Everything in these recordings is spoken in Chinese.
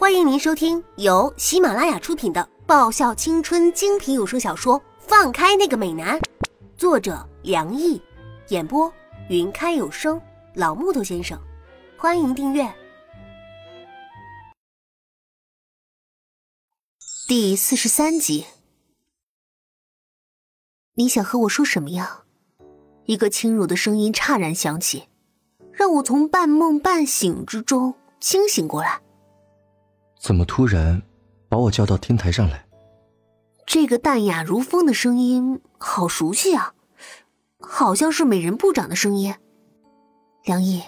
欢迎您收听由喜马拉雅出品的爆笑青春精品有声小说《放开那个美男》，作者梁毅，演播云开有声老木头先生。欢迎订阅第四十三集。你想和我说什么呀？一个轻柔的声音刹然响起，让我从半梦半醒之中清醒过来。怎么突然把我叫到天台上来？这个淡雅如风的声音好熟悉啊，好像是美人部长的声音。梁毅，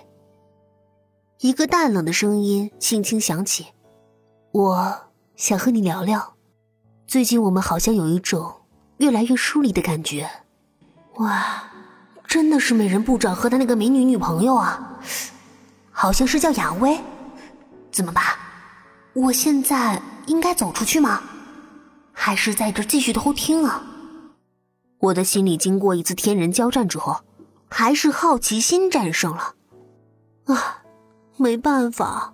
一个淡冷的声音轻轻响起：“我想和你聊聊，最近我们好像有一种越来越疏离的感觉。”哇，真的是美人部长和他那个美女女朋友啊，好像是叫雅薇。怎么办？我现在应该走出去吗？还是在这继续偷听啊？我的心里经过一次天人交战之后，还是好奇心战胜了。啊，没办法，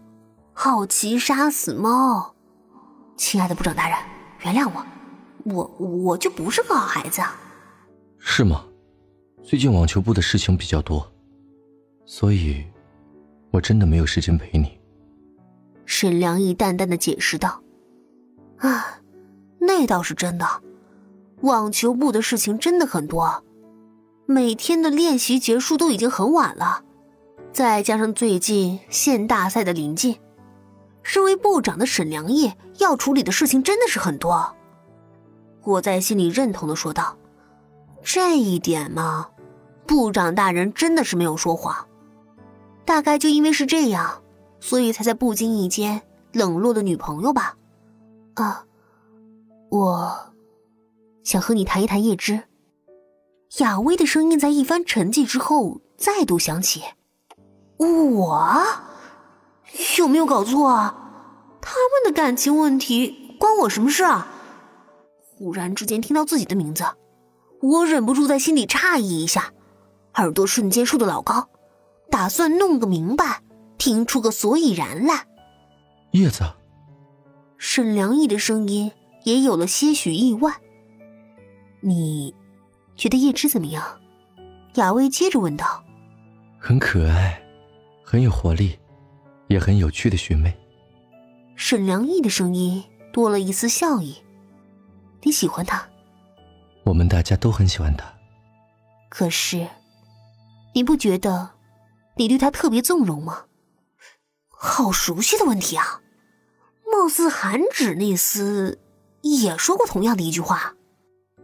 好奇杀死猫。亲爱的部长大人，原谅我，我我就不是个好孩子。是吗？最近网球部的事情比较多，所以，我真的没有时间陪你。沈良义淡淡的解释道：“啊，那倒是真的，网球部的事情真的很多，每天的练习结束都已经很晚了，再加上最近县大赛的临近，身为部长的沈良义要处理的事情真的是很多。”我在心里认同的说道：“这一点嘛，部长大人真的是没有说谎，大概就因为是这样。”所以才在不经意间冷落了女朋友吧？啊，我想和你谈一谈叶芝。雅薇的声音在一番沉寂之后再度响起。我有没有搞错啊？他们的感情问题关我什么事啊？忽然之间听到自己的名字，我忍不住在心里诧异一下，耳朵瞬间竖得老高，打算弄个明白。听出个所以然来，叶子。沈良义的声音也有了些许意外。你觉得叶芝怎么样？雅薇接着问道。很可爱，很有活力，也很有趣的学妹。沈良义的声音多了一丝笑意。你喜欢她？我们大家都很喜欢她。可是，你不觉得你对她特别纵容吗？好熟悉的问题啊！貌似韩芷那厮也说过同样的一句话。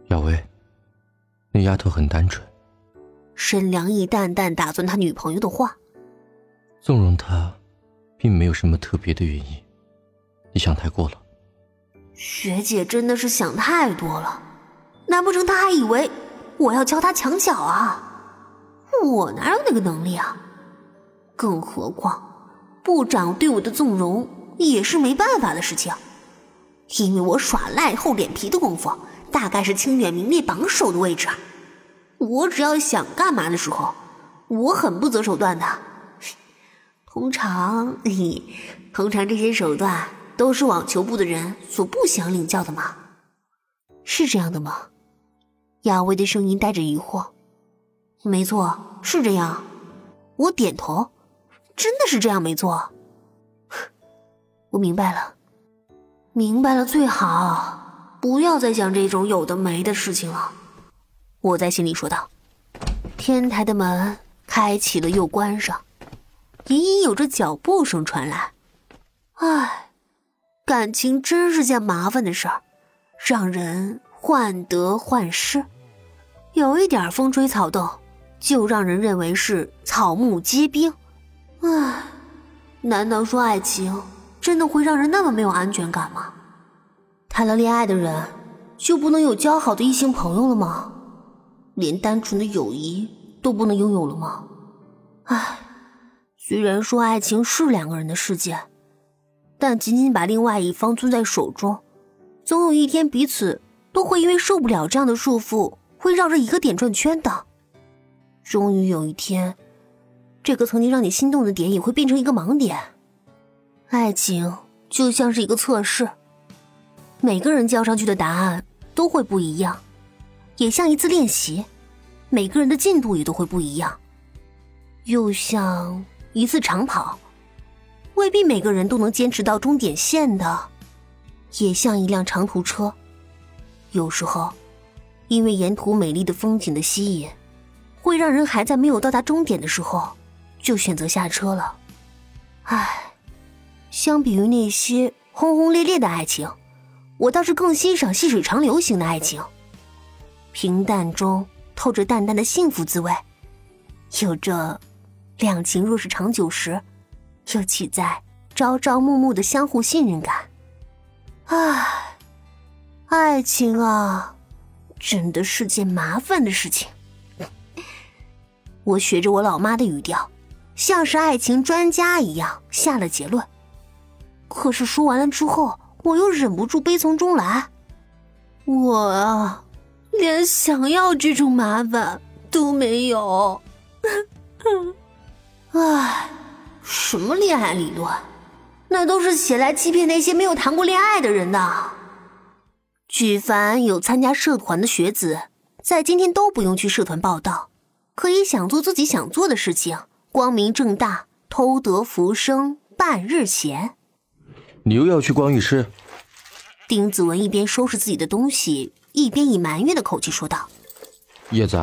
亚薇，那丫头很单纯。沈良义淡淡打断他女朋友的话。纵容她，并没有什么特别的原因。你想太过了。学姐真的是想太多了。难不成她还以为我要教她墙角啊？我哪有那个能力啊？更何况……部长对我的纵容也是没办法的事情，因为我耍赖厚脸皮的功夫，大概是清远名列榜首的位置。我只要想干嘛的时候，我很不择手段的。通常，通常这些手段都是网球部的人所不想领教的吗？是这样的吗？亚薇的声音带着疑惑。没错，是这样。我点头。真的是这样没错，我明白了，明白了最好，不要再想这种有的没的事情了。我在心里说道。天台的门开启了又关上，隐隐有着脚步声传来。唉，感情真是件麻烦的事儿，让人患得患失，有一点风吹草动，就让人认为是草木皆兵。唉，难道说爱情真的会让人那么没有安全感吗？谈了恋爱的人就不能有交好的异性朋友了吗？连单纯的友谊都不能拥有了吗？唉，虽然说爱情是两个人的世界，但仅仅把另外一方攥在手中，总有一天彼此都会因为受不了这样的束缚，会绕着一个点转圈的。终于有一天。这个曾经让你心动的点也会变成一个盲点，爱情就像是一个测试，每个人交上去的答案都会不一样，也像一次练习，每个人的进度也都会不一样。又像一次长跑，未必每个人都能坚持到终点线的；也像一辆长途车，有时候因为沿途美丽的风景的吸引，会让人还在没有到达终点的时候就选择下车了。唉，相比于那些轰轰烈烈的爱情，我倒是更欣赏细水长流型的爱情，平淡中透着淡淡的幸福滋味，有着。两情若是长久时，又岂在朝朝暮暮的相互信任感？唉，爱情啊，真的是件麻烦的事情。我学着我老妈的语调，像是爱情专家一样下了结论。可是说完了之后，我又忍不住悲从中来。我啊，连想要这种麻烦都没有。唉，什么恋爱理论？那都是写来欺骗那些没有谈过恋爱的人的。举凡有参加社团的学子，在今天都不用去社团报道，可以想做自己想做的事情，光明正大，偷得浮生半日闲。你又要去光浴室？丁子文一边收拾自己的东西，一边以埋怨的口气说道：“叶子，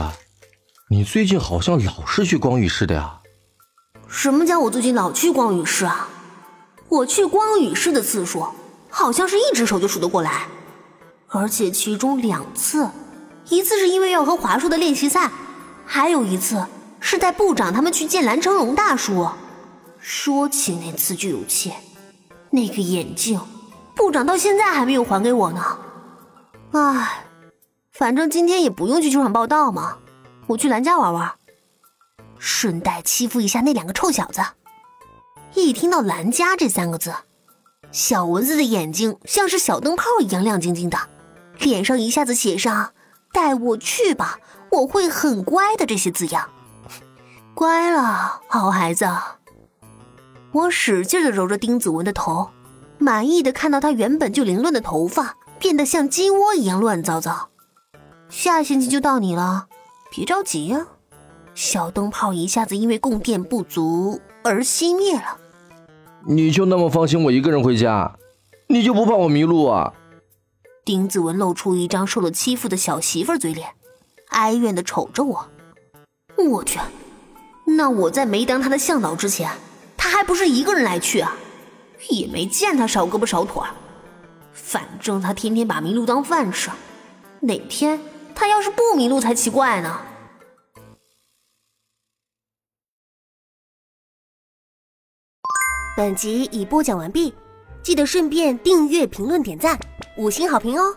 你最近好像老是去光浴室的呀。”什么叫我最近老去光宇室啊？我去光宇室的次数，好像是一只手就数得过来，而且其中两次，一次是因为要和华硕的练习赛，还有一次是带部长他们去见蓝成龙大叔。说起那次就有气，那个眼镜，部长到现在还没有还给我呢。唉，反正今天也不用去球场报道嘛，我去兰家玩玩。顺带欺负一下那两个臭小子。一听到“兰家”这三个字，小蚊子的眼睛像是小灯泡一样亮晶晶的，脸上一下子写上“带我去吧，我会很乖的”这些字样。乖了，好孩子。我使劲的揉着丁子文的头，满意的看到他原本就凌乱的头发变得像鸡窝一样乱糟糟。下星期就到你了，别着急呀。小灯泡一下子因为供电不足而熄灭了。你就那么放心我一个人回家？你就不怕我迷路啊？丁子文露出一张受了欺负的小媳妇嘴脸，哀怨的瞅着我。我去，那我在没当他的向导之前，他还不是一个人来去啊？也没见他少胳膊少腿反正他天天把迷路当饭吃，哪天他要是不迷路才奇怪呢。本集已播讲完毕，记得顺便订阅、评论、点赞、五星好评哦！